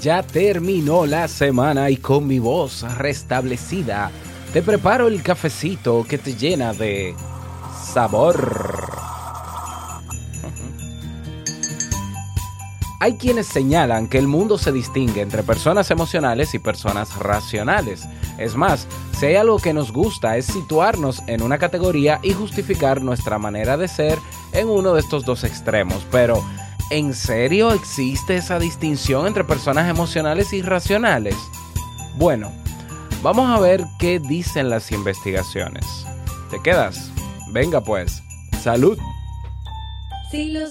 Ya terminó la semana y con mi voz restablecida te preparo el cafecito que te llena de sabor. Hay quienes señalan que el mundo se distingue entre personas emocionales y personas racionales. Es más, si hay algo que nos gusta es situarnos en una categoría y justificar nuestra manera de ser en uno de estos dos extremos. Pero, ¿en serio existe esa distinción entre personas emocionales y racionales? Bueno, vamos a ver qué dicen las investigaciones. ¿Te quedas? Venga pues, salud. Si lo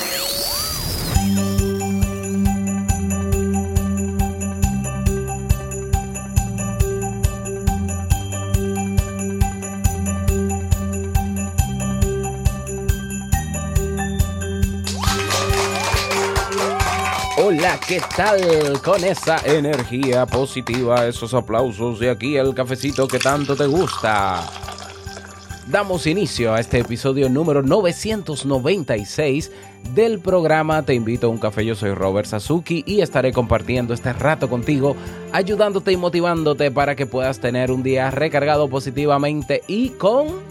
¿Qué tal? Con esa energía positiva, esos aplausos y aquí el cafecito que tanto te gusta. Damos inicio a este episodio número 996 del programa Te invito a un café. Yo soy Robert Sasuki y estaré compartiendo este rato contigo, ayudándote y motivándote para que puedas tener un día recargado positivamente y con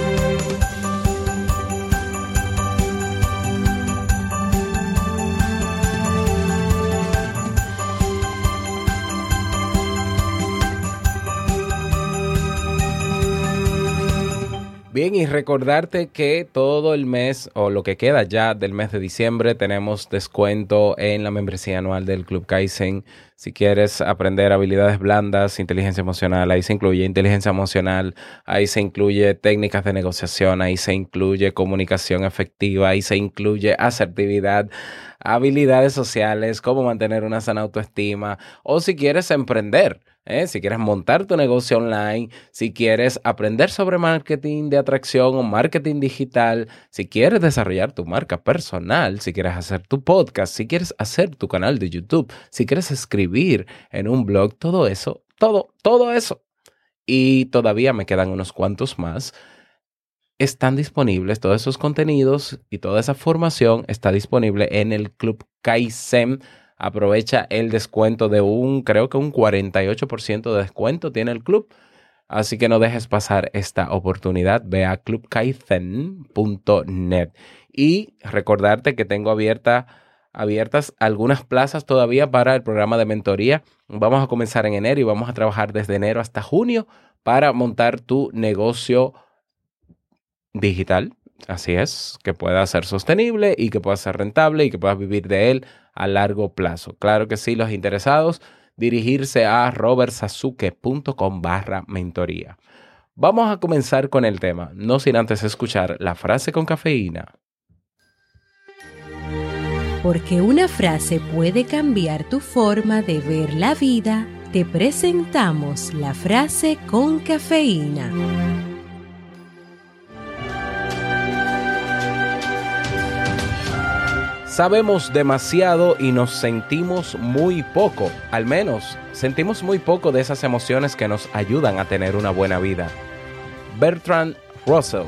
Bien, y recordarte que todo el mes o lo que queda ya del mes de diciembre tenemos descuento en la membresía anual del Club Kaizen. Si quieres aprender habilidades blandas, inteligencia emocional, ahí se incluye inteligencia emocional, ahí se incluye técnicas de negociación, ahí se incluye comunicación efectiva, ahí se incluye asertividad, habilidades sociales, cómo mantener una sana autoestima o si quieres emprender. ¿Eh? Si quieres montar tu negocio online, si quieres aprender sobre marketing de atracción o marketing digital, si quieres desarrollar tu marca personal, si quieres hacer tu podcast, si quieres hacer tu canal de YouTube, si quieres escribir en un blog, todo eso, todo, todo eso. Y todavía me quedan unos cuantos más. Están disponibles todos esos contenidos y toda esa formación está disponible en el Club Kaizen aprovecha el descuento de un, creo que un 48% de descuento tiene el club. Así que no dejes pasar esta oportunidad. Ve a clubkaizen.net. Y recordarte que tengo abierta, abiertas algunas plazas todavía para el programa de mentoría. Vamos a comenzar en enero y vamos a trabajar desde enero hasta junio para montar tu negocio digital. Así es, que pueda ser sostenible y que pueda ser rentable y que puedas vivir de él a largo plazo. Claro que sí, los interesados, dirigirse a robertsasuke.com barra mentoría. Vamos a comenzar con el tema, no sin antes escuchar la frase con cafeína. Porque una frase puede cambiar tu forma de ver la vida, te presentamos la frase con cafeína. Sabemos demasiado y nos sentimos muy poco, al menos sentimos muy poco de esas emociones que nos ayudan a tener una buena vida. Bertrand Russell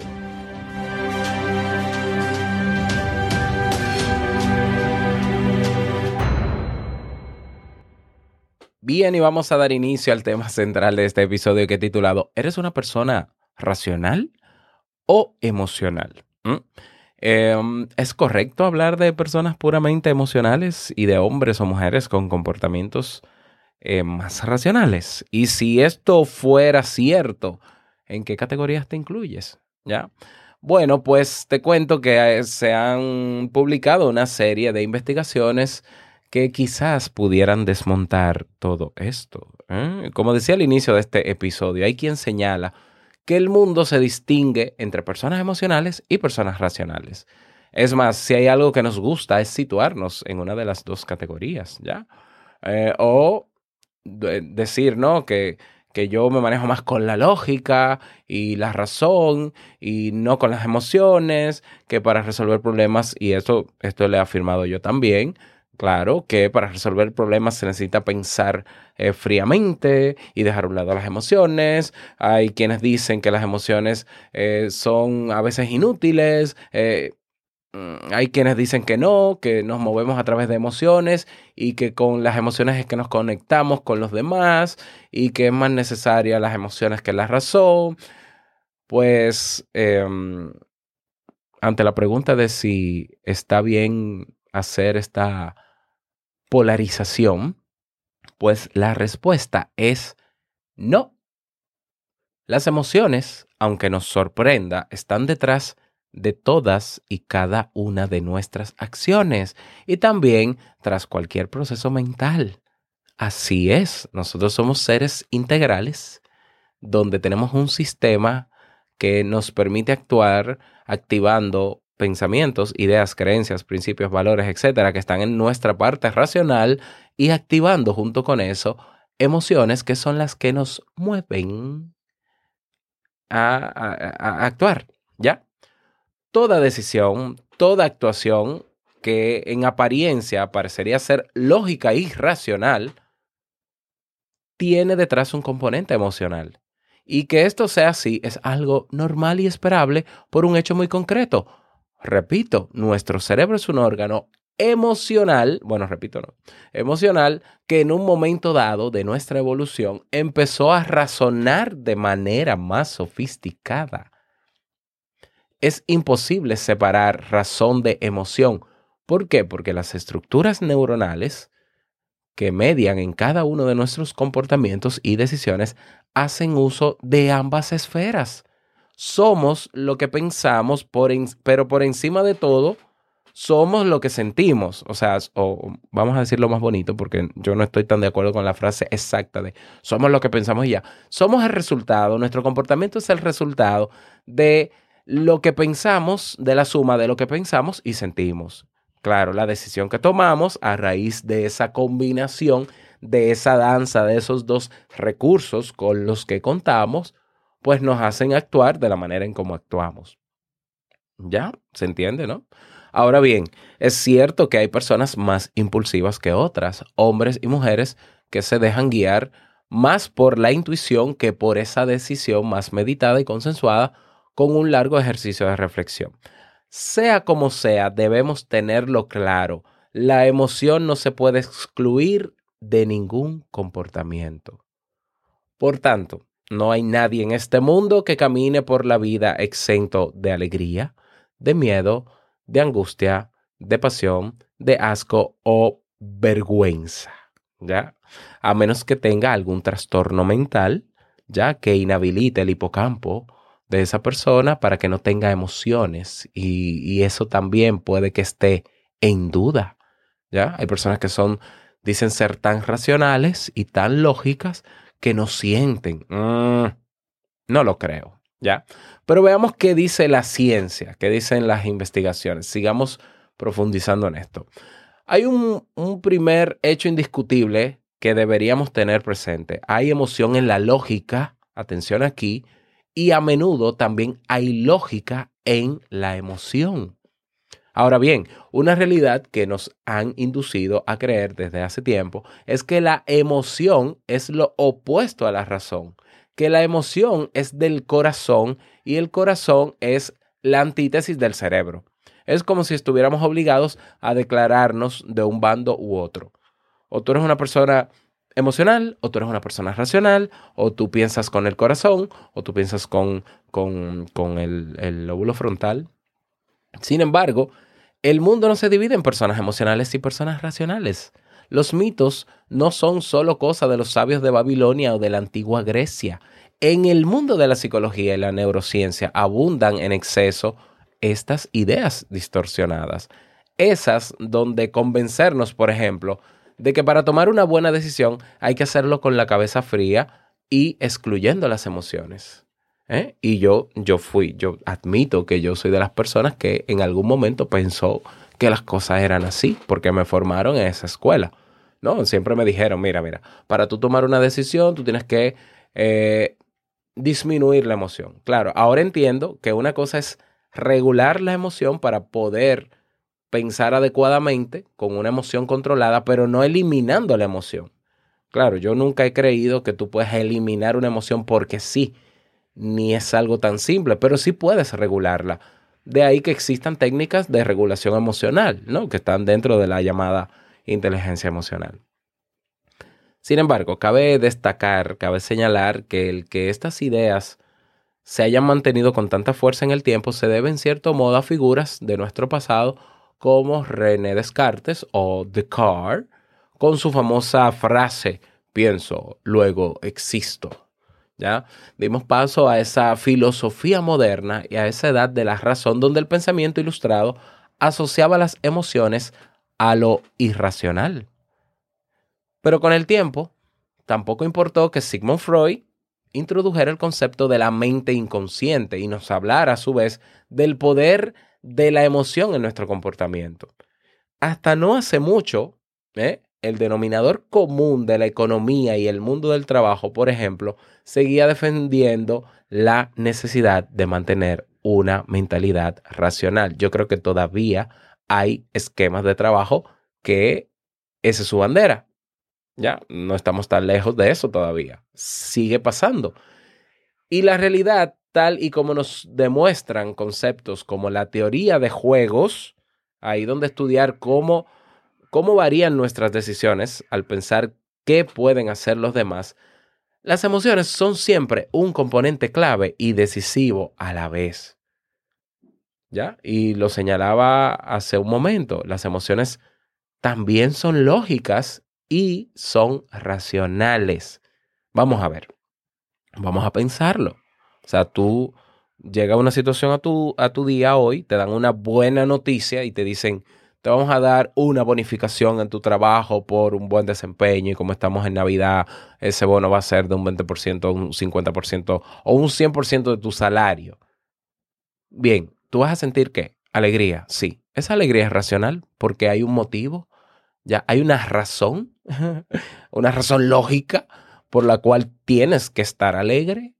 Bien, y vamos a dar inicio al tema central de este episodio que he titulado ¿Eres una persona racional o emocional? ¿Mm? Eh, ¿Es correcto hablar de personas puramente emocionales y de hombres o mujeres con comportamientos eh, más racionales? Y si esto fuera cierto, ¿en qué categorías te incluyes? ¿Ya? Bueno, pues te cuento que eh, se han publicado una serie de investigaciones que quizás pudieran desmontar todo esto. ¿eh? Como decía al inicio de este episodio, hay quien señala que el mundo se distingue entre personas emocionales y personas racionales. Es más, si hay algo que nos gusta es situarnos en una de las dos categorías, ¿ya? Eh, o de- decir, ¿no? Que, que yo me manejo más con la lógica y la razón y no con las emociones, que para resolver problemas, y esto, esto le he afirmado yo también, claro, que para resolver problemas se necesita pensar eh, fríamente y dejar a un lado las emociones. Hay quienes dicen que las emociones eh, son a veces inútiles. eh, mm, hay quienes dicen que no, que nos movemos a través de emociones y que con las emociones es que nos conectamos con los demás y que es más necesaria las emociones que la razón. Pues em, ante la pregunta de si está bien hacer esta polarización, pues la respuesta es no. Las emociones, aunque nos sorprenda, están detrás de todas y cada una de nuestras acciones y también tras cualquier proceso mental. Así es, nosotros somos seres integrales donde tenemos un sistema que nos permite actuar activando pensamientos, ideas, creencias, principios, valores, etcétera, que están en nuestra parte racional y activando junto con eso emociones que son las que nos mueven a, actuar, ¿ya? Toda decisión, toda actuación que en apariencia parecería ser lógica y racional, tiene detrás un componente emocional. Y que esto sea así es algo normal y esperable por un hecho muy concreto. Repito, nuestro cerebro es un órgano emocional, bueno, repito, no, emocional, que en un momento dado de nuestra evolución empezó a razonar de manera más sofisticada. Es imposible separar razón de emoción. ¿Por qué? Porque las estructuras neuronales que median en cada uno de nuestros comportamientos y decisiones hacen uso de ambas esferas. Somos lo que pensamos, pero por encima de todo, somos lo que sentimos. O sea, o vamos a decirlo más bonito, porque yo no estoy tan de acuerdo con la frase exacta de somos lo que pensamos y ya. Somos el resultado, nuestro comportamiento es el resultado de lo que pensamos, de la suma de lo que pensamos y sentimos. Claro, la decisión que tomamos a raíz de esa combinación, de esa danza, de esos dos recursos con los que contamos, pues nos hacen actuar de la manera en cómo actuamos. ¿Ya? ¿Se entiende, no? Ahora bien, es cierto que hay personas más impulsivas que otras, hombres y mujeres que se dejan guiar más por la intuición que por esa decisión más meditada y consensuada con un largo ejercicio de reflexión. Sea como sea, debemos tenerlo claro. La emoción no se puede excluir de ningún comportamiento. Por tanto, no hay nadie en este mundo que camine por la vida exento de alegría, de miedo, de angustia, de pasión, de asco o vergüenza, ¿ya? A menos que tenga algún trastorno mental, ya que inhabilite el hipocampo de esa persona para que no tenga emociones y, eso también puede que esté en duda, ¿ya? Hay personas que son, dicen ser tan racionales y tan lógicas que no sienten. Mm, no lo creo, ¿ya? Pero veamos qué dice la ciencia, qué dicen las investigaciones. Sigamos profundizando en esto. Hay un, un primer hecho indiscutible que deberíamos tener presente. Hay emoción en la lógica, atención aquí, y a menudo también hay lógica en la emoción. Ahora bien, una realidad que nos han inducido a creer desde hace tiempo es que la emoción es lo opuesto a la razón, que la emoción es del corazón y el corazón es la antítesis del cerebro. Es como si estuviéramos obligados a declararnos de un bando u otro. O tú eres una persona emocional, o tú eres una persona racional, o tú piensas con el corazón, o tú piensas con, con, con el, el lóbulo frontal. Sin embargo, el mundo no se divide en personas emocionales y personas racionales. Los mitos no son solo cosa de los sabios de Babilonia o de la antigua Grecia. En el mundo de la psicología y la neurociencia abundan en exceso estas ideas distorsionadas. Esas donde convencernos, por ejemplo, de que para tomar una buena decisión hay que hacerlo con la cabeza fría y excluyendo las emociones. ¿Eh? Y yo, yo fui, yo admito que yo soy de las personas que en algún momento pensó que las cosas eran así, porque me formaron en esa escuela. No, siempre me dijeron, mira, mira, para tú tomar una decisión, tú tienes que eh, disminuir la emoción. Claro, ahora entiendo que una cosa es regular la emoción para poder pensar adecuadamente con una emoción controlada, pero no eliminando la emoción. Claro, yo nunca he creído que tú puedes eliminar una emoción porque sí, ni es algo tan simple, pero sí puedes regularla. De ahí que existan técnicas de regulación emocional, ¿no? Que están dentro de la llamada inteligencia emocional. Sin embargo, cabe destacar, cabe señalar que el que estas ideas se hayan mantenido con tanta fuerza en el tiempo se debe en cierto modo a figuras de nuestro pasado como René Descartes o Descartes, con su famosa frase, pienso, luego existo. ¿Ya? Dimos paso a esa filosofía moderna y a esa edad de la razón donde el pensamiento ilustrado asociaba las emociones a lo irracional. Pero con el tiempo, tampoco importó que Sigmund Freud introdujera el concepto de la mente inconsciente y nos hablara a su vez del poder de la emoción en nuestro comportamiento. Hasta no hace mucho, ¿eh? El denominador común de la economía y el mundo del trabajo, por ejemplo, seguía defendiendo la necesidad de mantener una mentalidad racional. Yo creo que todavía hay esquemas de trabajo que esa es su bandera. Ya, no estamos tan lejos de eso todavía. Sigue pasando. Y la realidad, tal y como nos demuestran conceptos como la teoría de juegos, ahí donde estudiar cómo, cómo varían nuestras decisiones al pensar qué pueden hacer los demás, las emociones son siempre un componente clave y decisivo a la vez. ¿Ya? Y lo señalaba hace un momento, las emociones también son lógicas y son racionales. Vamos a ver, vamos a pensarlo. O sea, tú llega una situación a tu, a tu día hoy, te dan una buena noticia y te dicen, te vamos a dar una bonificación en tu trabajo por un buen desempeño y como estamos en Navidad, ese bono va a ser de un 20%, un 50% o un 100% de tu salario. Bien, tú vas a sentir qué? Alegría, sí. Esa alegría es racional porque hay un motivo, ya hay una razón, una razón lógica por la cual tienes que estar alegre,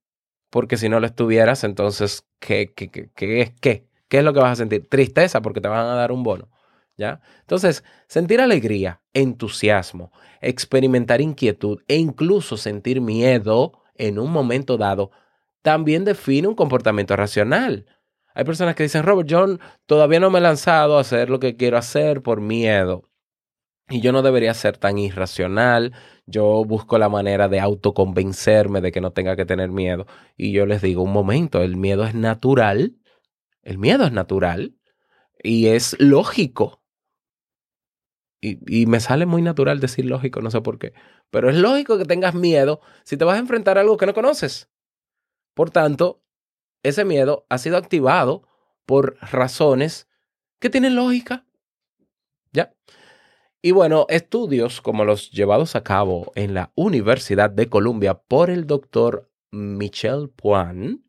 porque si no lo estuvieras, entonces, ¿qué, qué, qué, qué, qué? ¿Qué es lo que vas a sentir? Tristeza porque te van a dar un bono, ¿ya? Entonces, sentir alegría, entusiasmo, experimentar inquietud e incluso sentir miedo en un momento dado, también define un comportamiento racional. Hay personas que dicen, Robert, John, todavía no me he lanzado a hacer lo que quiero hacer por miedo. Y yo no debería ser tan irracional. Yo busco la manera de autoconvencerme de que no tenga que tener miedo. Y yo les digo, un momento, el miedo es natural. El miedo es natural y es lógico. Y, me sale muy natural decir lógico, no sé por qué. Pero es lógico que tengas miedo si te vas a enfrentar a algo que no conoces. Por tanto, ese miedo ha sido activado por razones que tienen lógica. ¿Ya? Y bueno, estudios como los llevados a cabo en la Universidad de Columbia por el doctor Michel Puan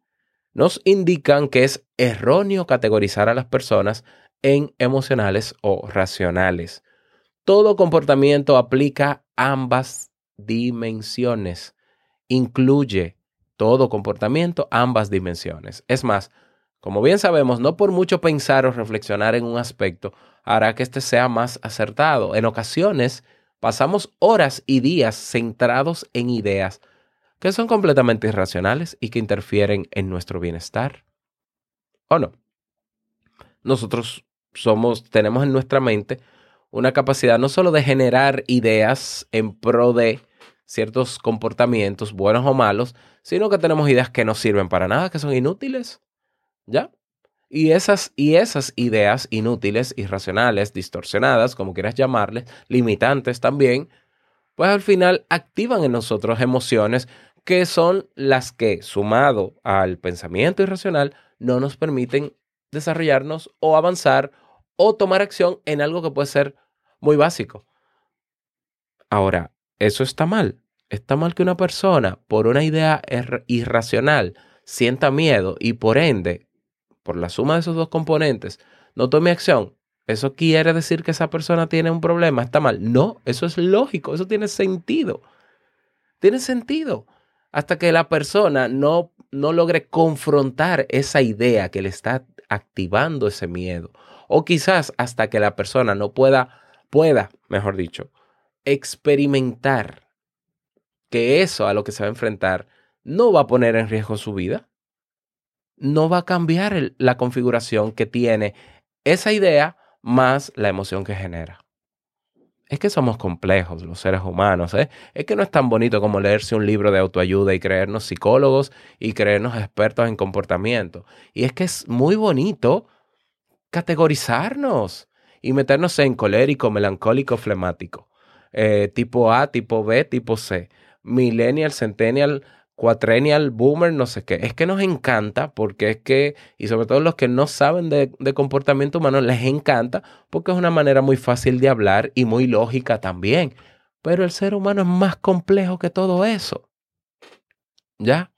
nos indican que es erróneo categorizar a las personas en emocionales o racionales. Todo comportamiento aplica ambas dimensiones. Incluye todo comportamiento ambas dimensiones. Es más, como bien sabemos, no por mucho pensar o reflexionar en un aspecto hará que éste sea más acertado. En ocasiones pasamos horas y días centrados en ideas que son completamente irracionales y que interfieren en nuestro bienestar. ¿O no? Nosotros somos, tenemos en nuestra mente una capacidad no solo de generar ideas en pro de, ciertos comportamientos, buenos o malos, sino que tenemos ideas que no sirven para nada, que son inútiles. ¿Ya? Y esas, y esas ideas inútiles, irracionales, distorsionadas, como quieras llamarles, limitantes también, pues al final activan en nosotros emociones que son las que, sumado al pensamiento irracional, no nos permiten desarrollarnos o avanzar o tomar acción en algo que puede ser muy básico. Ahora, eso está mal. Está mal que una persona, por una idea irracional, sienta miedo y por ende, por la suma de esos dos componentes, no tome acción. ¿Eso quiere decir que esa persona tiene un problema? ¿Está mal? No, eso es lógico, eso tiene sentido. Tiene sentido. Hasta que la persona no, no logre confrontar esa idea que le está activando ese miedo. O quizás hasta que la persona no pueda, pueda, mejor dicho, experimentar que eso a lo que se va a enfrentar no va a poner en riesgo su vida. No va a cambiar la configuración que tiene esa idea más la emoción que genera. Es que somos complejos los seres humanos, ¿eh? Es que no es tan bonito como leerse un libro de autoayuda y creernos psicólogos y creernos expertos en comportamiento. Y es que es muy bonito categorizarnos y meternos en colérico, melancólico, flemático. Eh, tipo A, tipo B, tipo C. Millennial, Centennial, Quatriennial, Boomer, no sé qué. Es que nos encanta porque es que, y sobre todo los que no saben de comportamiento humano, les encanta porque es una manera muy fácil de hablar y muy lógica también. Pero el ser humano es más complejo que todo eso. ¿Ya?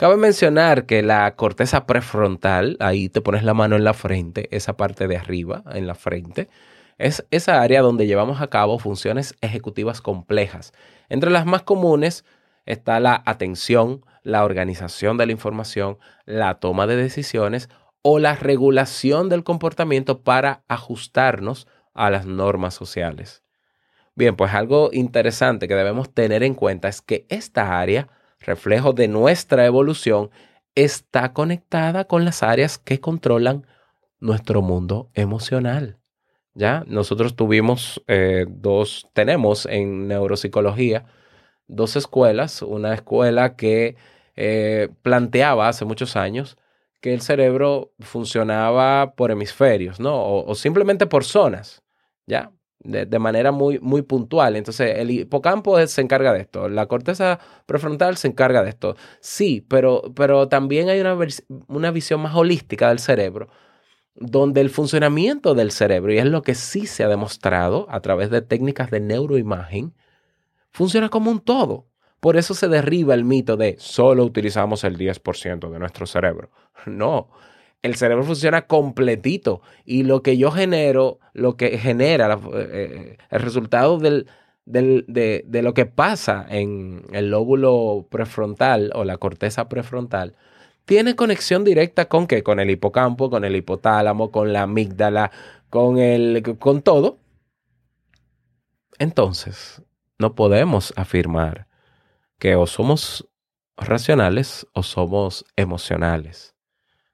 Cabe mencionar que la corteza prefrontal, ahí te pones la mano en la frente, esa parte de arriba, en la frente, es esa área donde llevamos a cabo funciones ejecutivas complejas. Entre las más comunes está la atención, la organización de la información, la toma de decisiones o la regulación del comportamiento para ajustarnos a las normas sociales. Bien, pues algo interesante que debemos tener en cuenta es que esta área, reflejo de nuestra evolución, está conectada con las áreas que controlan nuestro mundo emocional. ¿Ya? Nosotros tuvimos eh, dos, tenemos en neuropsicología dos escuelas. Una escuela que eh, planteaba hace muchos años que el cerebro funcionaba por hemisferios, ¿no? O, o simplemente por zonas, ¿ya? De, de, manera muy, muy puntual. Entonces, el hipocampo se encarga de esto, la corteza prefrontal se encarga de esto. Sí, pero, pero también hay una, una visión más holística del cerebro, donde el funcionamiento del cerebro, y es lo que sí se ha demostrado a través de técnicas de neuroimagen, funciona como un todo. Por eso se derriba el mito de solo utilizamos el 10% de nuestro cerebro. No, el cerebro funciona completito y lo que yo genero, lo que genera la, eh, el resultado del, del, de, de, lo que pasa en el lóbulo prefrontal o la corteza prefrontal, tiene conexión directa con qué? Con el hipocampo, con el hipotálamo, con la amígdala, con, el, con todo. Entonces, no podemos afirmar que o somos racionales o somos emocionales.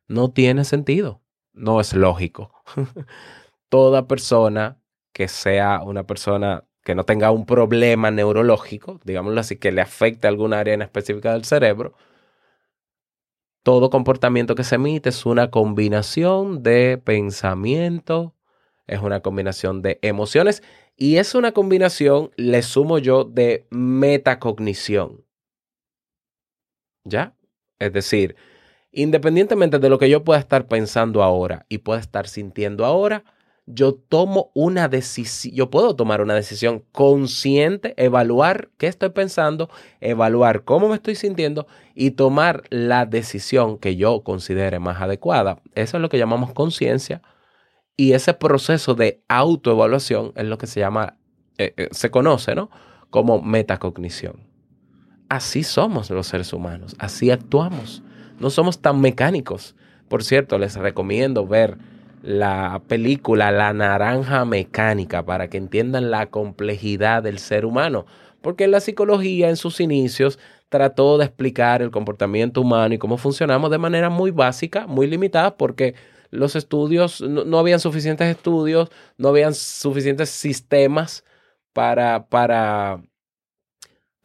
No tiene sentido, no es lógico. Toda persona que sea una persona que no tenga un problema neurológico, digámoslo así, que le afecte alguna área en específica del cerebro, todo comportamiento que se emite es una combinación de pensamiento, es una combinación de emociones y es una combinación, le sumo yo, de metacognición. ¿Ya? Es decir, independientemente de lo que yo pueda estar pensando ahora y pueda estar sintiendo ahora, yo tomo una decisión, yo puedo tomar una decisión consciente, evaluar qué estoy pensando, evaluar cómo me estoy sintiendo y tomar la decisión que yo considere más adecuada. Eso es lo que llamamos conciencia y ese proceso de autoevaluación es lo que se llama, eh, eh, se conoce, ¿no? Como metacognición. Así somos los seres humanos, así actuamos. No somos tan mecánicos. Por cierto, les recomiendo ver la película La Naranja Mecánica para que entiendan la complejidad del ser humano. Porque la psicología en sus inicios trató de explicar el comportamiento humano y cómo funcionamos de manera muy básica, muy limitada, porque los estudios, no, no habían suficientes estudios, no habían suficientes sistemas para, para,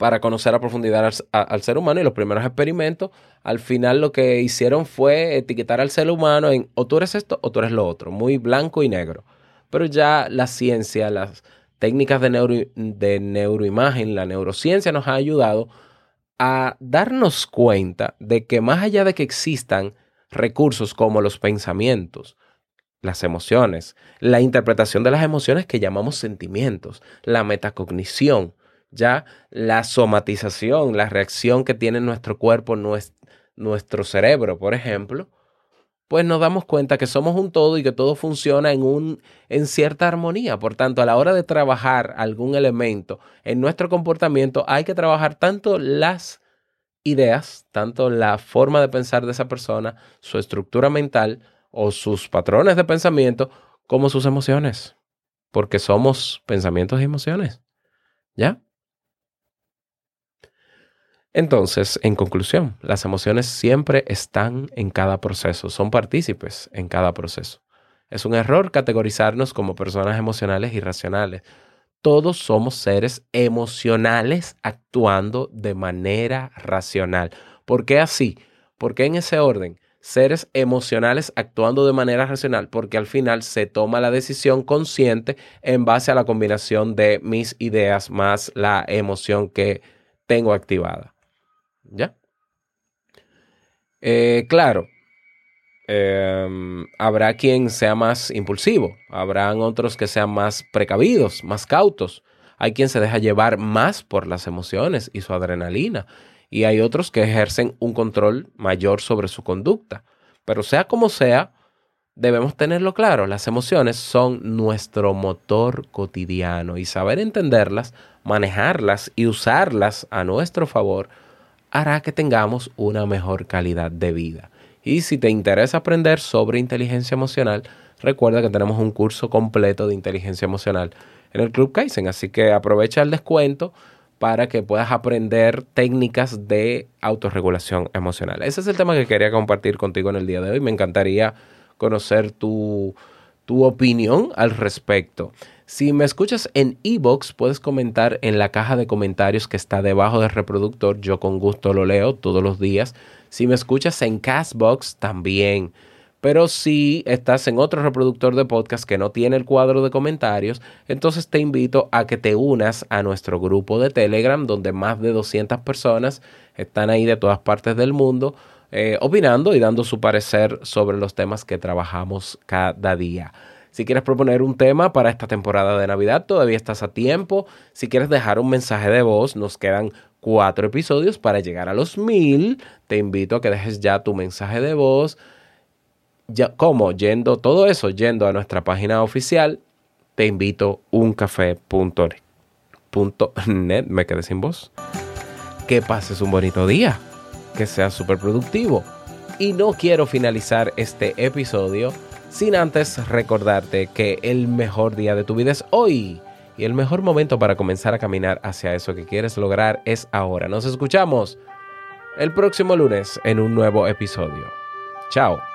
para conocer a profundidad al, ser humano y los primeros experimentos, al final lo que hicieron fue etiquetar al ser humano en o tú eres esto o tú eres lo otro, muy blanco y negro. Pero ya la ciencia, las técnicas de, neuro- de neuroimagen, la neurociencia nos ha ayudado a darnos cuenta de que más allá de que existan recursos como los pensamientos, las emociones, la interpretación de las emociones que llamamos sentimientos, la metacognición, ya la somatización, la reacción que tiene nuestro cuerpo, nues- nuestro cerebro, por ejemplo, pues nos damos cuenta que somos un todo y que todo funciona en, un, en cierta armonía. Por tanto, a la hora de trabajar algún elemento en nuestro comportamiento, hay que trabajar tanto las ideas, tanto la forma de pensar de esa persona, su estructura mental o sus patrones de pensamiento, como sus emociones. Porque somos pensamientos y emociones. ¿Ya? Entonces, en conclusión, las emociones siempre están en cada proceso, son partícipes en cada proceso. Es un error categorizarnos como personas emocionales y racionales. Todos somos seres emocionales actuando de manera racional. ¿Por qué así? ¿Por qué en ese orden? Seres emocionales actuando de manera racional, porque al final se toma la decisión consciente en base a la combinación de mis ideas más la emoción que tengo activada. ¿Ya? Eh, claro, em, habrá quien sea más impulsivo, habrán otros que sean más precavidos, más cautos. Hay quien se deja llevar más por las emociones y su adrenalina, y hay otros que ejercen un control mayor sobre su conducta. Pero sea como sea, debemos tenerlo claro, las emociones son nuestro motor cotidiano y saber entenderlas, manejarlas y usarlas a nuestro favor hará que tengamos una mejor calidad de vida. Y si te interesa aprender sobre inteligencia emocional, recuerda que tenemos un curso completo de inteligencia emocional en el Club Kaizen, así que aprovecha el descuento para que puedas aprender técnicas de autorregulación emocional. Ese es el tema que quería compartir contigo en el día de hoy. Me encantaría conocer tu, tu opinión al respecto. Si me escuchas en Evox, puedes comentar en la caja de comentarios que está debajo del reproductor. Yo con gusto lo leo todos los días. Si me escuchas en Castbox, también. Pero si estás en otro reproductor de podcast que no tiene el cuadro de comentarios, entonces te invito a que te unas a nuestro grupo de Telegram, donde más de 200 personas están ahí de todas partes del mundo, eh, opinando y dando su parecer sobre los temas que trabajamos cada día. Si quieres proponer un tema para esta temporada de Navidad, todavía estás a tiempo. Si quieres dejar un mensaje de voz, nos quedan cuatro episodios para llegar a los mil. Te invito a que dejes ya tu mensaje de voz. Ya, ¿Cómo? Yendo todo eso, yendo a nuestra página oficial, te invito uncafé.net. Me quedé sin voz. Que pases un bonito día. Que seas súper productivo. Y no quiero finalizar este episodio sin antes recordarte que el mejor día de tu vida es hoy. Y el mejor momento para comenzar a caminar hacia eso que quieres lograr es ahora. Nos escuchamos el próximo lunes en un nuevo episodio. Chao.